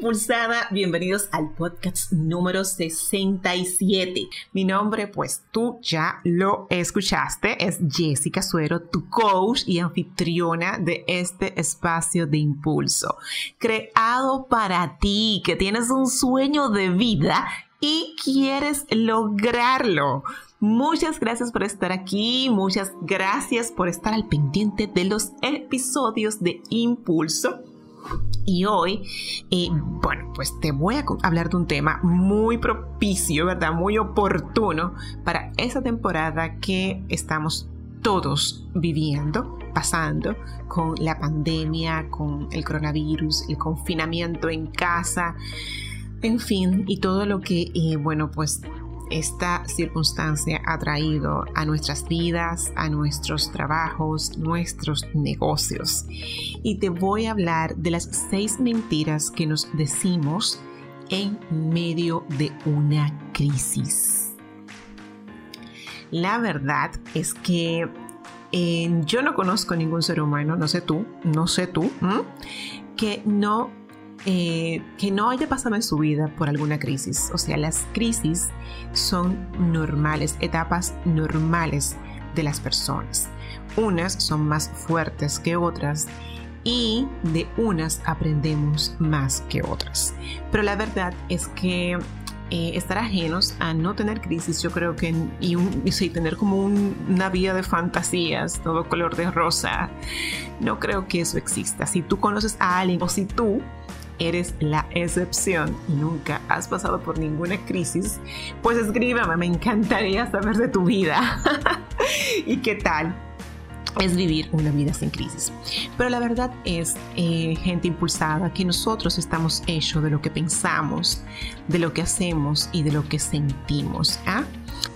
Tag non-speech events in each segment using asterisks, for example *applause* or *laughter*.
Impulsada, bienvenidos al podcast número 67. Mi nombre, pues tú ya lo escuchaste, es Jessica Suero, tu coach y anfitriona de este espacio de impulso, creado para ti, que tienes un sueño de vida y quieres lograrlo. Muchas gracias por estar aquí, muchas gracias por estar al pendiente de los episodios de Impulso y hoy, eh, bueno, pues te voy a hablar de un tema muy propicio, ¿verdad? Muy oportuno para esa temporada que estamos todos viviendo, pasando con la pandemia, con el coronavirus, el confinamiento en casa, en fin, y todo lo que, eh, bueno, pues esta circunstancia ha traído a nuestras vidas, a nuestros trabajos, nuestros negocios. Y te voy a hablar de las seis mentiras que nos decimos en medio de una crisis. La verdad es que eh, yo no conozco ningún ser humano, no sé tú, no sé tú, que no eh, que no haya pasado en su vida por alguna crisis. O sea, las crisis son normales, etapas normales de las personas. Unas son más fuertes que otras y de unas aprendemos más que otras. Pero la verdad es que eh, estar ajenos a no tener crisis, yo creo que, y, tener como una vida de fantasías, todo color de rosa, no creo que eso exista. Si tú conoces a alguien o si tú eres la excepción y nunca has pasado por ninguna crisis, pues escríbame, me encantaría saber de tu vida *laughs* y qué tal es vivir una vida sin crisis. Pero la verdad es, eh, gente impulsada, que nosotros estamos hechos de lo que pensamos, de lo que hacemos y de lo que sentimos. ¿ah?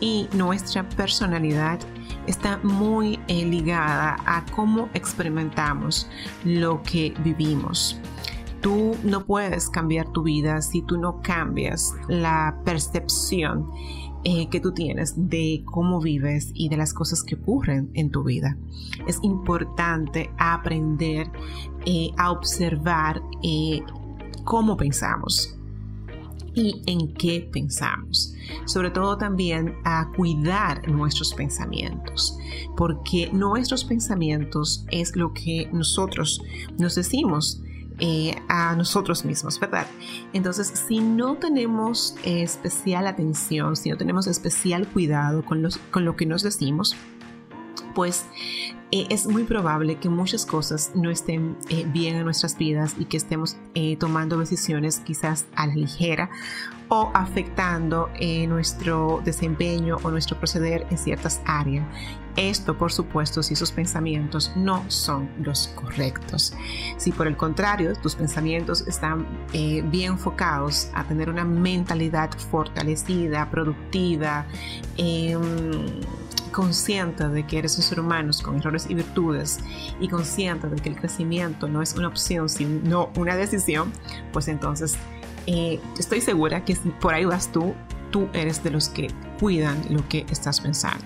Y nuestra personalidad está muy eh, ligada a cómo experimentamos lo que vivimos tú no puedes cambiar tu vida si tú no cambias la percepción eh, que tú tienes de cómo vives y de las cosas que ocurren en tu vida. Es importante aprender eh, a observar eh, cómo pensamos y en qué pensamos. Sobre todo también a cuidar nuestros pensamientos, porque nuestros pensamientos es lo que nosotros nos decimos eh, a nosotros mismos, ¿verdad? Entonces, si no tenemos especial atención, si no tenemos especial cuidado con, los, con lo que nos decimos, pues eh, es muy probable que muchas cosas no estén eh, bien en nuestras vidas y que estemos tomando decisiones quizás a la ligera o afectando nuestro desempeño o nuestro proceder en ciertas áreas. Esto, por supuesto, si sus pensamientos no son los correctos. Si por el contrario tus pensamientos están eh, bien enfocados a tener una mentalidad fortalecida, productiva, em, consciente de que eres un ser humano con errores y virtudes y consciente de que el crecimiento no es una opción, sino una decisión, pues entonces eh, estoy segura que si por ahí vas tú, tú eres de los que cuidan lo que estás pensando.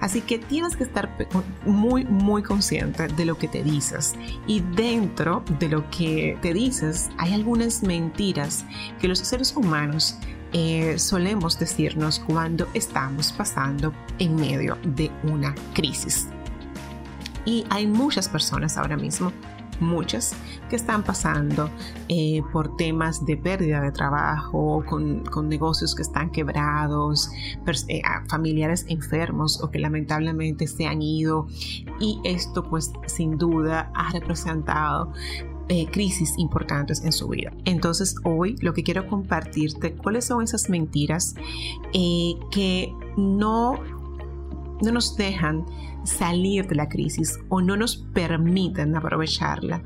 Así que tienes que estar muy, muy consciente de lo que te dices. Y dentro de lo que te dices hay algunas mentiras que los seres humanos eh, solemos decirnos cuando estamos pasando en medio de una crisis. Y hay muchas personas ahora mismo muchas que están pasando eh, por temas de pérdida de trabajo, con, negocios que están quebrados, eh, familiares enfermos o que lamentablemente se han ido y esto pues sin duda ha representado eh, crisis importantes en su vida. Entonces hoy lo que quiero compartirte, cuáles son esas mentiras que no, no nos dejan salir de la crisis o no nos permiten aprovecharla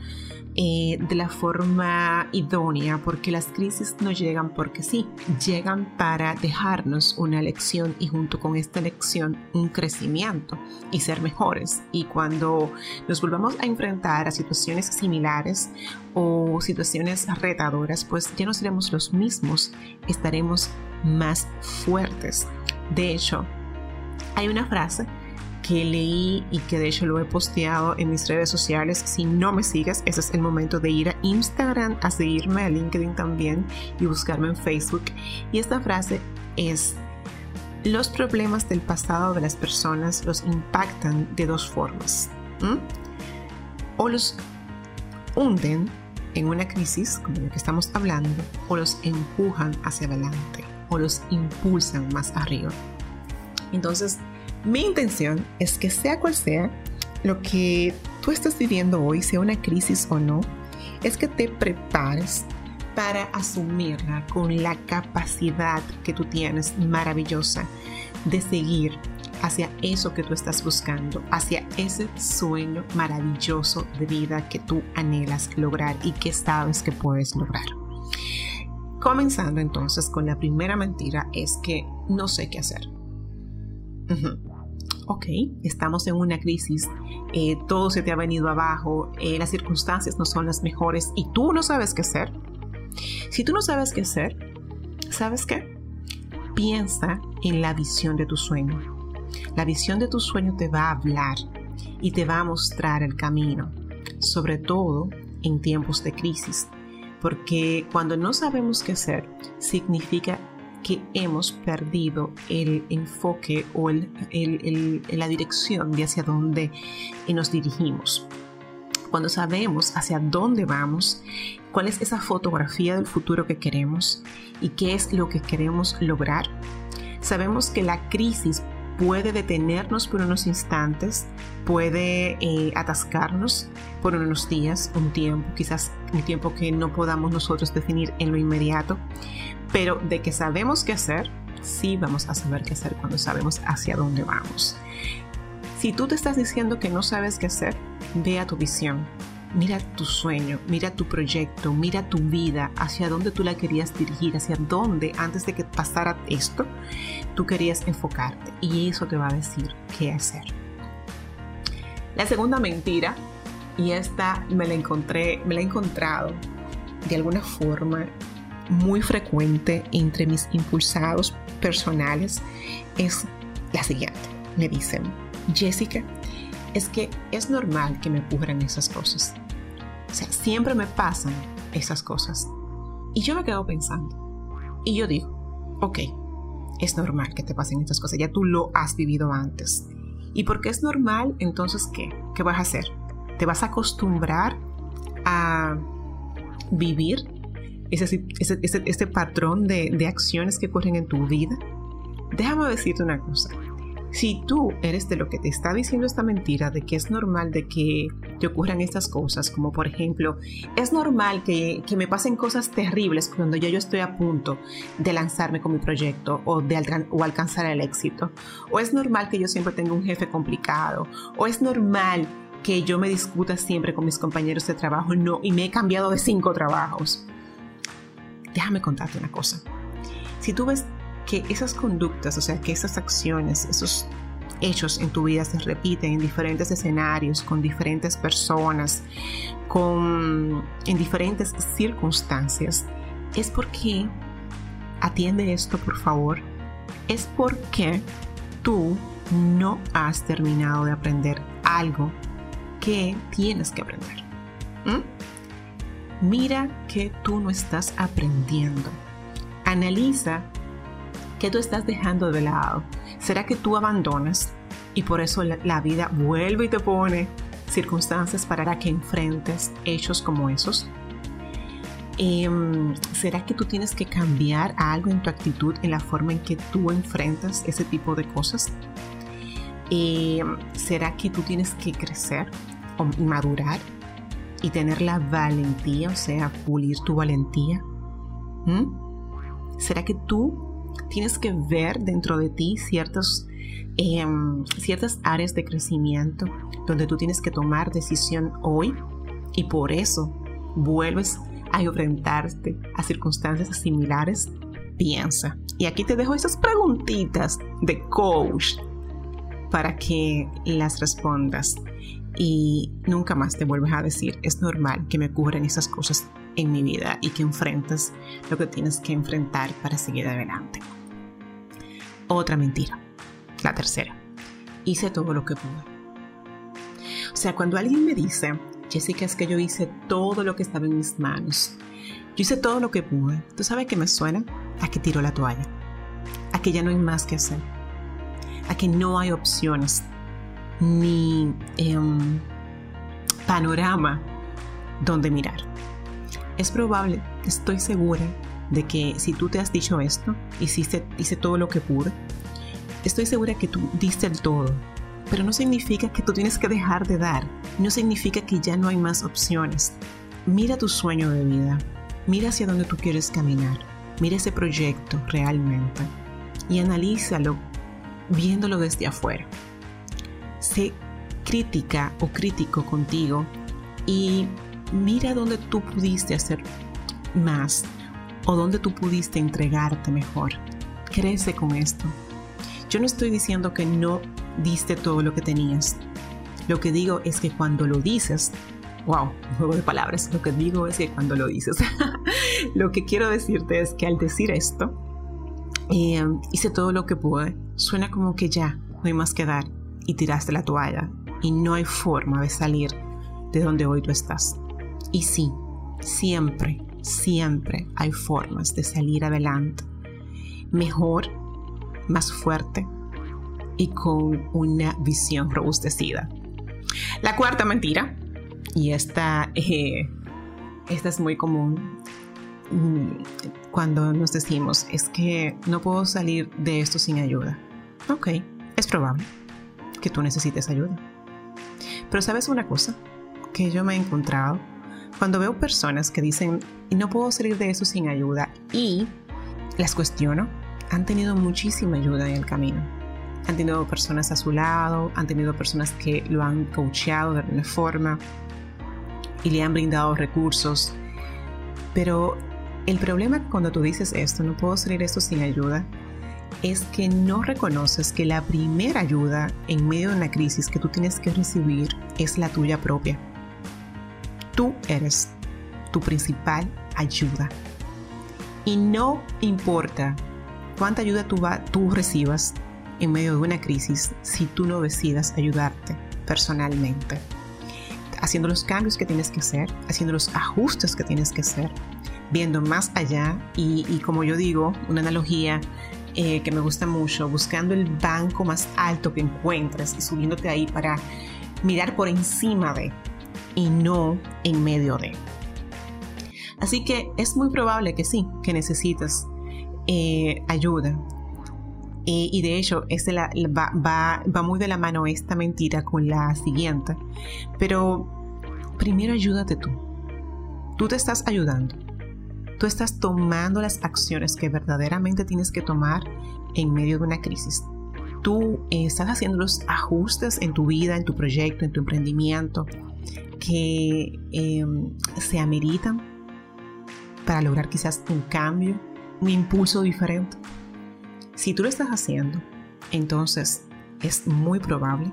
eh, de la forma idónea, porque las crisis no llegan porque sí, llegan para dejarnos una lección y junto con esta lección un crecimiento y ser mejores. Y cuando nos volvamos a enfrentar a situaciones similares o situaciones retadoras, pues ya no seremos los mismos, estaremos más fuertes. De hecho, hay una frase que leí y que de hecho lo he posteado en mis redes sociales. Si no me sigues, ese es el momento de ir a Instagram, a seguirme, a LinkedIn también y buscarme en Facebook. Y esta frase es, los problemas del pasado de las personas los impactan de dos formas. O los hunden en una crisis, como la que estamos hablando, o los empujan hacia adelante, o los impulsan más arriba. Entonces, mi intención es que sea cual sea lo que tú estás viviendo hoy, sea una crisis o no, es que te prepares para asumirla con la capacidad que tú tienes maravillosa de seguir hacia eso que tú estás buscando, hacia ese sueño maravilloso de vida que tú anhelas lograr y que sabes que puedes lograr. Comenzando entonces con la primera mentira es que no sé qué hacer ok, estamos en una crisis, eh, todo se te ha venido abajo, eh, las circunstancias no son las mejores y tú no sabes qué hacer. Si tú no sabes qué hacer, ¿sabes qué? Piensa en la visión de tu sueño. La visión de tu sueño te va a hablar y te va a mostrar el camino, sobre todo en tiempos de crisis, porque cuando no sabemos qué hacer, significa que hemos perdido el enfoque o el, la dirección de hacia dónde nos dirigimos. Cuando sabemos hacia dónde vamos, cuál es esa fotografía del futuro que queremos y qué es lo que queremos lograr, sabemos que la crisis puede detenernos por unos instantes, puede eh, atascarnos por unos días, un tiempo, quizás un tiempo que no podamos nosotros definir en lo inmediato, pero de que sabemos qué hacer, sí vamos a saber qué hacer cuando sabemos hacia dónde vamos. Si tú te estás diciendo que no sabes qué hacer, ve a tu visión, mira tu sueño, mira tu proyecto, mira tu vida, hacia dónde tú la querías dirigir, hacia dónde antes de que pasara esto, tú querías enfocarte y eso te va a decir qué hacer. La segunda mentira, y esta me la encontré, me la he encontrado de alguna forma muy frecuente entre mis impulsados personales es la siguiente. Me dicen, Jessica, es que es normal que me ocurran esas cosas. O sea, siempre me pasan esas cosas. Y yo me quedo pensando. Y yo digo, ok, es normal que te pasen estas cosas. Ya tú lo has vivido antes. Y porque es normal, entonces, ¿qué? ¿Qué vas a hacer? ¿Te vas a acostumbrar a vivir ese, ese, patrón de, de acciones que ocurren en tu vida, déjame decirte una cosa. Si tú eres de lo que te está diciendo esta mentira de que es normal de que te ocurran estas cosas, como por ejemplo, es normal que, que me pasen cosas terribles cuando yo, yo estoy a punto de lanzarme con mi proyecto o de alcanzar el éxito, o es normal que yo siempre tenga un jefe complicado, o es normal que yo me discuta siempre con mis compañeros de trabajo no, y me he cambiado de cinco trabajos déjame contarte una cosa. Si tú ves que esas conductas, o sea, que esas acciones, esos hechos en tu vida se repiten en diferentes escenarios, con diferentes personas, con, en diferentes circunstancias, es porque, atiende esto por favor, es porque tú no has terminado de aprender algo que tienes que aprender. ¿Mm? Mira que tú no estás aprendiendo. Analiza qué tú estás dejando de lado. ¿Será que tú abandonas y por eso la, vida vuelve y te pone circunstancias para que enfrentes hechos como esos? Em, ¿Será que tú tienes que cambiar algo en tu actitud, en la forma en que tú enfrentas ese tipo de cosas? Em, ¿Será que tú tienes que crecer o madurar y tener la valentía, o sea, pulir tu valentía? ¿Mm? ¿Será que tú tienes que ver dentro de ti ciertos, em, ciertas áreas de crecimiento donde tú tienes que tomar decisión hoy y por eso vuelves a enfrentarte a circunstancias similares, piensa. Y aquí te dejo esas preguntitas de coach para que las respondas y nunca más te vuelves a decir, es normal que me ocurran esas cosas en mi vida y que enfrentes lo que tienes que enfrentar para seguir adelante. Otra mentira, la tercera, hice todo lo que pude. O sea, cuando alguien me dice, Jessica, es que yo hice todo lo que estaba en mis manos, yo hice todo lo que pude, ¿tú sabes qué me suena? A que tiró la toalla, a que ya no hay más que hacer a que no hay opciones ni em, panorama donde mirar. Es probable, estoy segura de que si tú te has dicho esto, hiciste, hice todo lo que pude, estoy segura que tú diste el todo, pero no significa que tú tienes que dejar de dar, no significa que ya no hay más opciones. Mira tu sueño de vida, mira hacia dónde tú quieres caminar, mira ese proyecto realmente y analízalo viéndolo desde afuera. Sé crítica o crítico contigo y mira dónde tú pudiste hacer más o dónde tú pudiste entregarte mejor. Crece con esto. Yo no estoy diciendo que no diste todo lo que tenías. Lo que digo es que cuando lo dices, wow, juego de palabras, lo que digo es que cuando lo dices, *laughs* lo que quiero decirte es que al decir esto, eh, hice todo lo que pude, suena como que ya no hay más que dar y tiraste la toalla y no hay forma de salir de donde hoy tú estás. Y sí, siempre, siempre hay formas de salir adelante. Mejor, más fuerte y con una visión robustecida. La cuarta mentira, y esta, eh, esta es muy común, Mm, cuando nos decimos es que no puedo salir de esto sin ayuda. Ok, es probable que tú necesites ayuda. Pero sabes una cosa que yo me he encontrado cuando veo personas que dicen no puedo salir de eso sin ayuda y las cuestiono, han tenido muchísima ayuda en el camino. Han tenido personas a su lado, han tenido personas que lo han coacheado de alguna forma y le han brindado recursos. Pero el problema cuando tú dices esto, no puedo salir esto sin ayuda, es que no reconoces que la primera ayuda en medio de una crisis que tú tienes que recibir es la tuya propia. Tú eres tu principal ayuda. Y no importa cuánta ayuda tú, recibas en medio de una crisis si tú no decidas ayudarte personalmente. Haciendo los cambios que tienes que hacer, haciendo los ajustes que tienes que hacer, viendo más allá y, como yo digo, una analogía eh, que me gusta mucho, buscando el banco más alto que encuentres y subiéndote ahí para mirar por encima de y no en medio de. Así que es muy probable que sí, que necesitas eh, ayuda. Y de hecho, la, va muy de la mano esta mentira con la siguiente. Pero primero ayúdate tú. Tú te estás ayudando tú estás tomando las acciones que verdaderamente tienes que tomar en medio de una crisis. Tú eh, estás haciendo los ajustes en tu vida, en tu proyecto, en tu emprendimiento que em, se ameritan para lograr quizás un cambio, un impulso diferente. Si tú lo estás haciendo, entonces es muy probable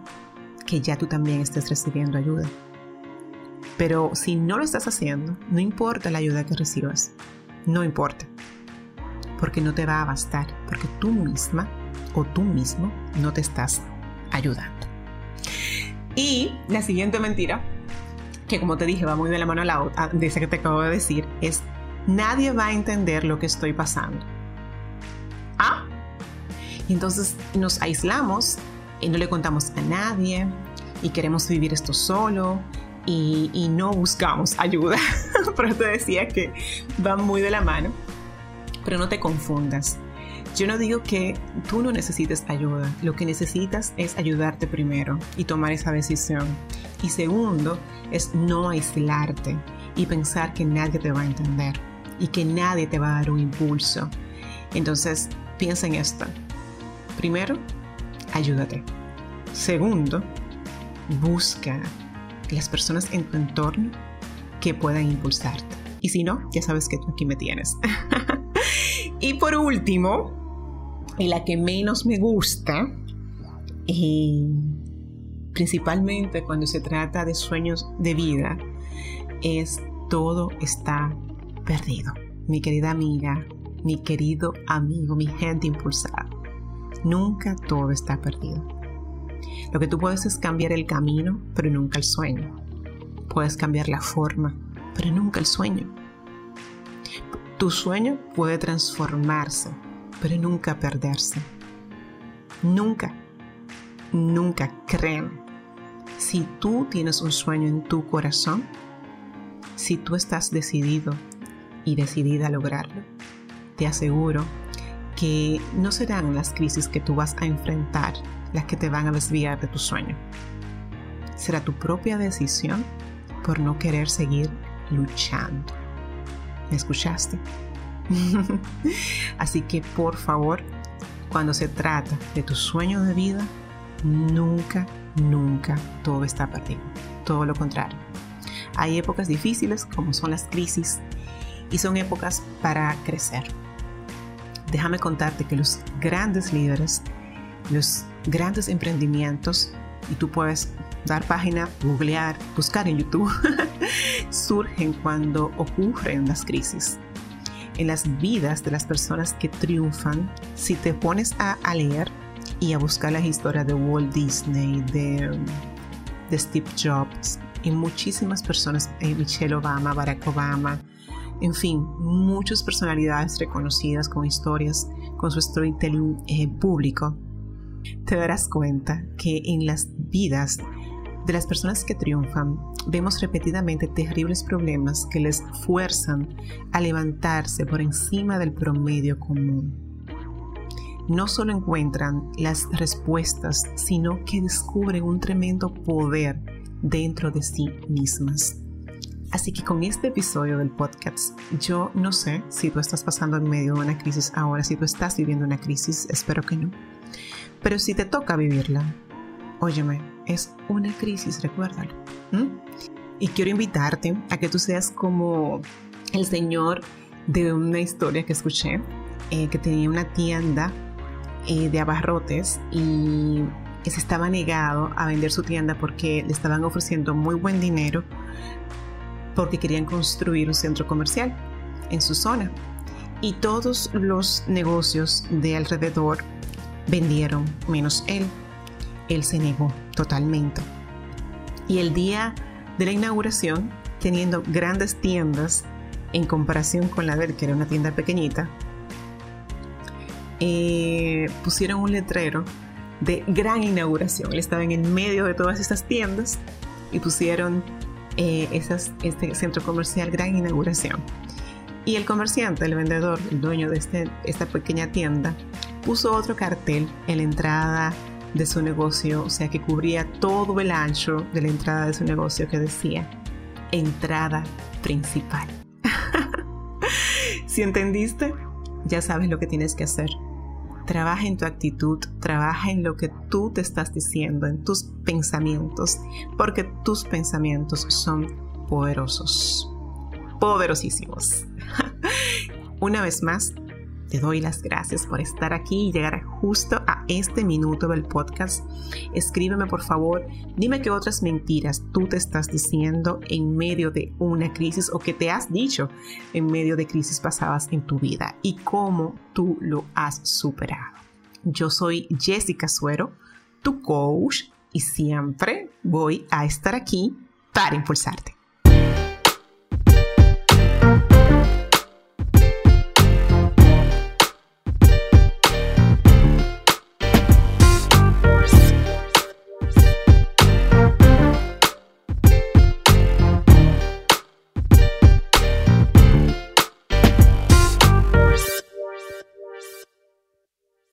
que ya tú también estés recibiendo ayuda. Pero si no lo estás haciendo, no importa la ayuda que recibas, no importa, porque no te va a bastar, porque tú misma o tú mismo no te estás ayudando. Y la siguiente mentira, que como te dije va muy de la mano a la otra, de esa que te acabo de decir, es nadie va a entender lo que estoy pasando. ¿Ah? Entonces nos aislamos y no le contamos a nadie y queremos vivir esto solo y, no buscamos ayuda. *laughs* *laughs* Pero te decía que van muy de la mano. Pero no te confundas. Yo no digo que tú no necesites ayuda, lo que necesitas es ayudarte primero y tomar esa decisión. Y segundo, es no aislarte y pensar que nadie te va a entender y que nadie te va a dar un impulso. Entonces, piensa en esto. Primero, ayúdate. Segundo, busca las personas en tu entorno que puedan impulsarte. Y si no, ya sabes que aquí me tienes. *laughs* y por último, y la que menos me gusta, eh, principalmente cuando se trata de sueños de vida, es todo está perdido. Mi querida amiga, mi querido amigo, mi gente impulsada, nunca todo está perdido. Lo que tú puedes es cambiar el camino, pero nunca el sueño. Puedes cambiar la forma, pero nunca el sueño. Tu sueño puede transformarse, pero nunca perderse. Nunca, nunca creen. Si tú tienes un sueño en tu corazón, si tú estás decidido y decidida a lograrlo, te aseguro que no serán las crisis que tú vas a enfrentar las que te van a desviar de tu sueño. Será tu propia decisión por no querer seguir luchando. ¿Me escuchaste? *laughs* Así que por favor, cuando se trata de tu sueño de vida, nunca, nunca todo está perdido. Todo lo contrario. Hay épocas difíciles como son las crisis y son épocas para crecer. Déjame contarte que los grandes líderes, los grandes emprendimientos, y tú puedes dar página, googlear, buscar en YouTube, *laughs* surgen cuando ocurren las crisis. En las vidas de las personas que triunfan, si te pones a, leer y a buscar las historias de Walt Disney, de, de Steve Jobs y muchísimas personas, eh, Michelle Obama, Barack Obama, en fin, muchas personalidades reconocidas con historias, con su storytelling eh, público, te darás cuenta que en las vidas de las personas que triunfan vemos repetidamente terribles problemas que les fuerzan a levantarse por encima del promedio común. No solo encuentran las respuestas, sino que descubren un tremendo poder dentro de sí mismas. Así que con este episodio del podcast, yo no sé si tú estás pasando en medio de una crisis ahora, si tú estás viviendo una crisis, espero que no. Pero si te toca vivirla, óyeme, es una crisis, recuérdalo. Y quiero invitarte a que tú seas como el señor de una historia que escuché, eh, que tenía una tienda eh, de abarrotes y se estaba negado a vender su tienda porque le estaban ofreciendo muy buen dinero porque querían construir un centro comercial en su zona. Y todos los negocios de alrededor vendieron menos él. Él se negó totalmente. Y el día de la inauguración, teniendo grandes tiendas en comparación con la de él, que era una tienda pequeñita, eh, pusieron un letrero de gran inauguración. Él estaba en el medio de todas estas tiendas y pusieron eh, este centro comercial gran inauguración. Y el comerciante, el vendedor, el dueño de este, esta pequeña tienda, puso otro cartel en la entrada de su negocio, o sea que cubría todo el ancho de la entrada de su negocio que decía entrada principal. *laughs* si entendiste, ya sabes lo que tienes que hacer. Trabaja en tu actitud, trabaja en lo que tú te estás diciendo, en tus pensamientos, porque tus pensamientos son poderosos, poderosísimos. *laughs* Una vez más, te doy las gracias por estar aquí y llegar justo a este minuto del podcast. Escríbeme por favor, dime qué otras mentiras tú te estás diciendo en medio de una crisis o que te has dicho en medio de crisis pasadas en tu vida y cómo tú lo has superado. Yo soy Jessica Suero, tu coach, y siempre voy a estar aquí para impulsarte.